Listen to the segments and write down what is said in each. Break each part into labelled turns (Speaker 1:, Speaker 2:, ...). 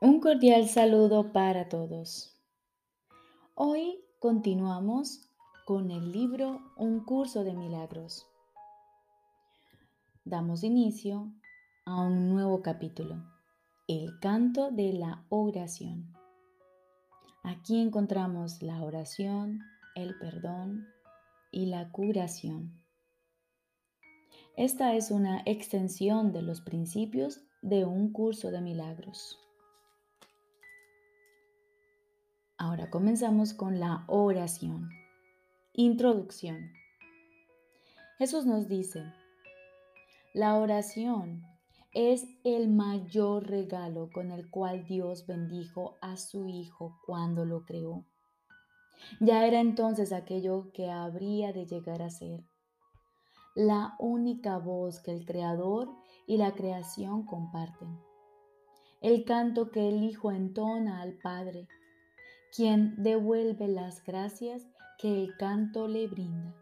Speaker 1: Un cordial saludo para todos. Hoy continuamos con el libro Un curso de milagros. Damos inicio a un nuevo capítulo, el canto de la oración. Aquí encontramos la oración, el perdón y la curación. Esta es una extensión de los principios de un curso de milagros. Ahora comenzamos con la oración. Introducción. Jesús nos dice, la oración es el mayor regalo con el cual Dios bendijo a su Hijo cuando lo creó. Ya era entonces aquello que habría de llegar a ser. La única voz que el Creador y la creación comparten. El canto que el Hijo entona al Padre quien devuelve las gracias que el canto le brinda.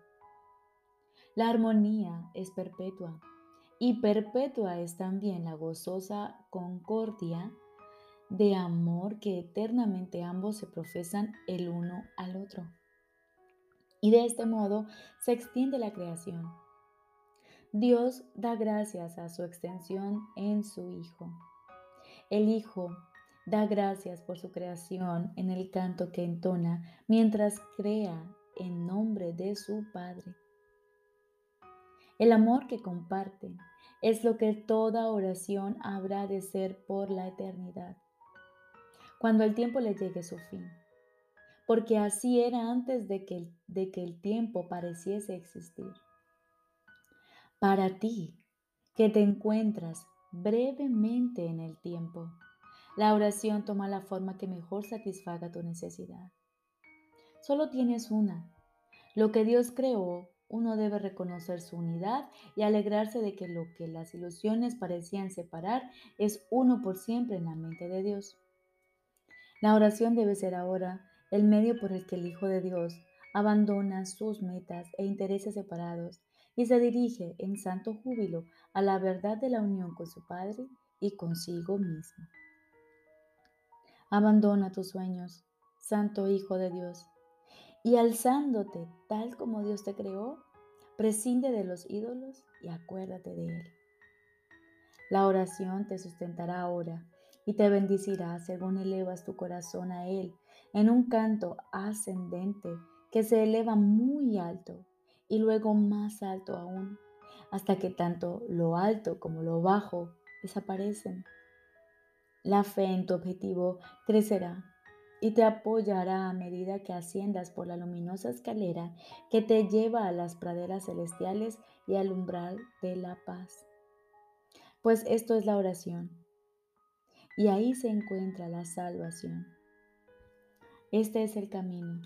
Speaker 1: La armonía es perpetua y perpetua es también la gozosa concordia de amor que eternamente ambos se profesan el uno al otro. Y de este modo se extiende la creación. Dios da gracias a su extensión en su Hijo. El Hijo Da gracias por su creación en el canto que entona mientras crea en nombre de su Padre. El amor que comparte es lo que toda oración habrá de ser por la eternidad, cuando el tiempo le llegue su fin, porque así era antes de que, de que el tiempo pareciese existir. Para ti, que te encuentras brevemente en el tiempo, la oración toma la forma que mejor satisfaga tu necesidad. Solo tienes una. Lo que Dios creó, uno debe reconocer su unidad y alegrarse de que lo que las ilusiones parecían separar es uno por siempre en la mente de Dios. La oración debe ser ahora el medio por el que el Hijo de Dios abandona sus metas e intereses separados y se dirige en santo júbilo a la verdad de la unión con su Padre y consigo mismo. Abandona tus sueños, Santo Hijo de Dios, y alzándote tal como Dios te creó, prescinde de los ídolos y acuérdate de Él. La oración te sustentará ahora y te bendicirá según elevas tu corazón a Él en un canto ascendente que se eleva muy alto y luego más alto aún, hasta que tanto lo alto como lo bajo desaparecen la fe en tu objetivo crecerá y te apoyará a medida que asciendas por la luminosa escalera que te lleva a las praderas celestiales y al umbral de la paz. Pues esto es la oración. Y ahí se encuentra la salvación. Este es el camino.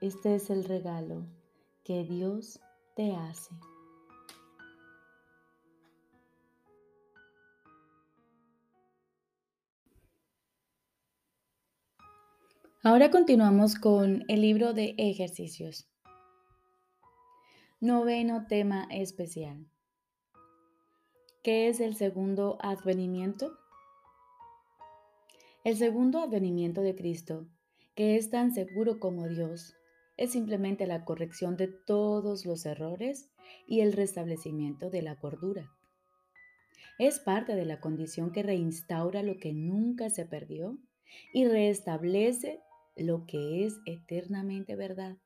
Speaker 1: Este es el regalo que Dios te hace. Ahora continuamos con el libro de ejercicios. Noveno tema especial. ¿Qué es el segundo advenimiento? El segundo advenimiento de Cristo, que es tan seguro como Dios, es simplemente la corrección de todos los errores y el restablecimiento de la cordura. Es parte de la condición que reinstaura lo que nunca se perdió y restablece lo que es eternamente verdad.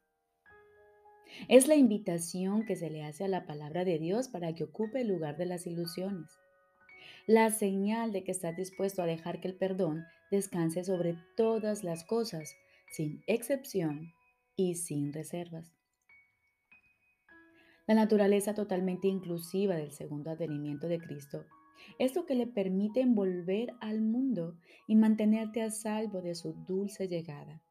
Speaker 1: Es la invitación que se le hace a la palabra de Dios para que ocupe el lugar de las ilusiones. La señal de que estás dispuesto a dejar que el perdón descanse sobre todas las cosas, sin excepción y sin reservas. La naturaleza totalmente inclusiva del segundo advenimiento de Cristo es lo que le permite envolver al mundo y mantenerte a salvo de su dulce llegada,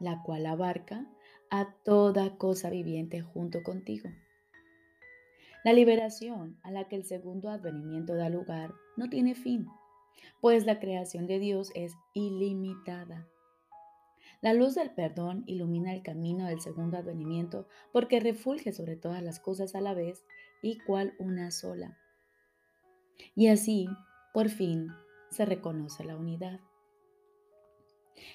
Speaker 1: la cual abarca a toda cosa viviente junto contigo. La liberación a la que el segundo advenimiento da lugar no tiene fin, pues la creación de Dios es ilimitada. La luz del perdón ilumina el camino del segundo advenimiento porque refulge sobre todas las cosas a la vez y cual una sola y así, por fin, se reconoce la unidad.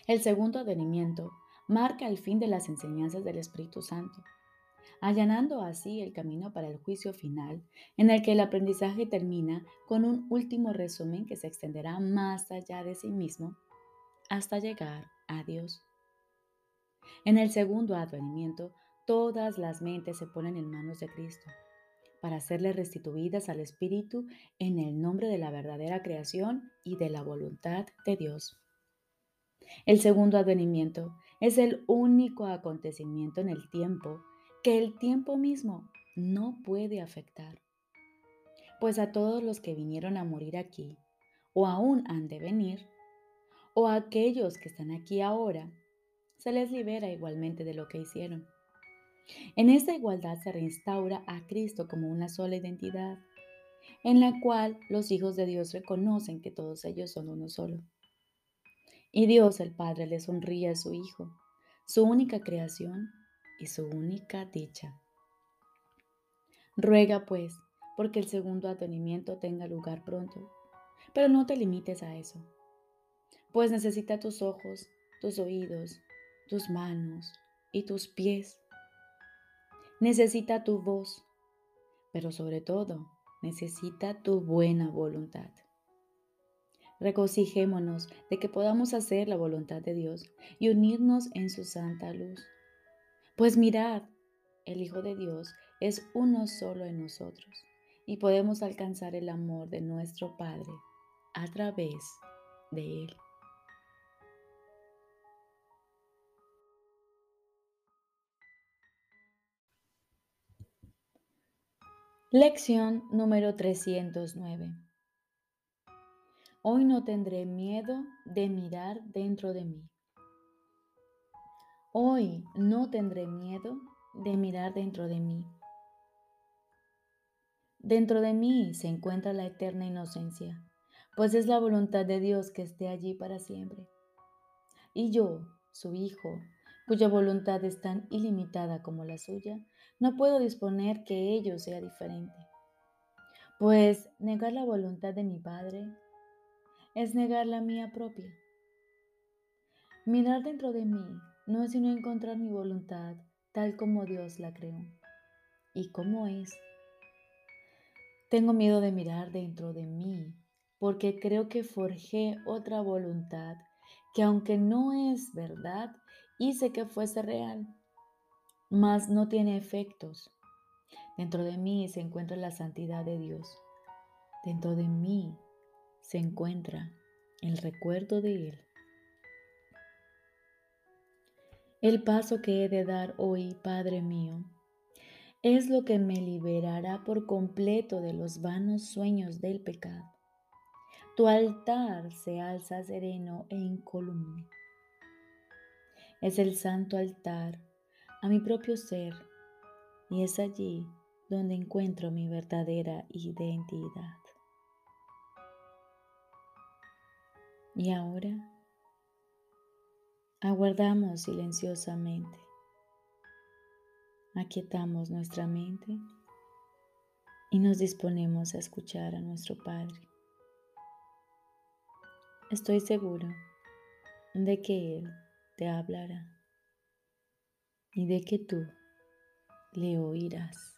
Speaker 1: El segundo advenimiento marca el fin de las enseñanzas del Espíritu Santo, allanando así el camino para el juicio final, en el que el aprendizaje termina con un último resumen que se extenderá más allá de sí mismo hasta llegar a Dios. En el segundo advenimiento, todas las mentes se ponen en manos de Cristo para serle restituidas al Espíritu en el nombre de la verdadera creación y de la voluntad de Dios. El segundo advenimiento es el único acontecimiento en el tiempo que el tiempo mismo no puede afectar. Pues a todos los que vinieron a morir aquí, o aún han de venir, o a aquellos que están aquí ahora, se les libera igualmente de lo que hicieron. En esta igualdad se reinstaura a Cristo como una sola identidad, en la cual los hijos de Dios reconocen que todos ellos son uno solo. Y Dios el Padre le sonríe a su Hijo, su única creación y su única dicha. Ruega pues porque el segundo atenimiento tenga lugar pronto, pero no te limites a eso, pues necesita tus ojos, tus oídos, tus manos y tus pies. Necesita tu voz, pero sobre todo necesita tu buena voluntad. Regocijémonos de que podamos hacer la voluntad de Dios y unirnos en su santa luz. Pues mirad, el Hijo de Dios es uno solo en nosotros y podemos alcanzar el amor de nuestro Padre a través de Él. Lección número 309. Hoy no tendré miedo de mirar dentro de mí. Hoy no tendré miedo de mirar dentro de mí. Dentro de mí se encuentra la eterna inocencia, pues es la voluntad de Dios que esté allí para siempre. Y yo, su Hijo, cuya voluntad es tan ilimitada como la suya, no puedo disponer que ello sea diferente. Pues negar la voluntad de mi Padre es negar la mía propia. Mirar dentro de mí no es sino encontrar mi voluntad tal como Dios la creó. ¿Y cómo es? Tengo miedo de mirar dentro de mí porque creo que forjé otra voluntad que aunque no es verdad, hice que fuese real, mas no tiene efectos. Dentro de mí se encuentra la santidad de Dios. Dentro de mí se encuentra el recuerdo de Él. El paso que he de dar hoy, Padre mío, es lo que me liberará por completo de los vanos sueños del pecado. Tu altar se alza sereno e incolume. Es el santo altar a mi propio ser y es allí donde encuentro mi verdadera identidad. Y ahora aguardamos silenciosamente, aquietamos nuestra mente y nos disponemos a escuchar a nuestro Padre. Estoy seguro de que Él te hablará y de que tú le oirás.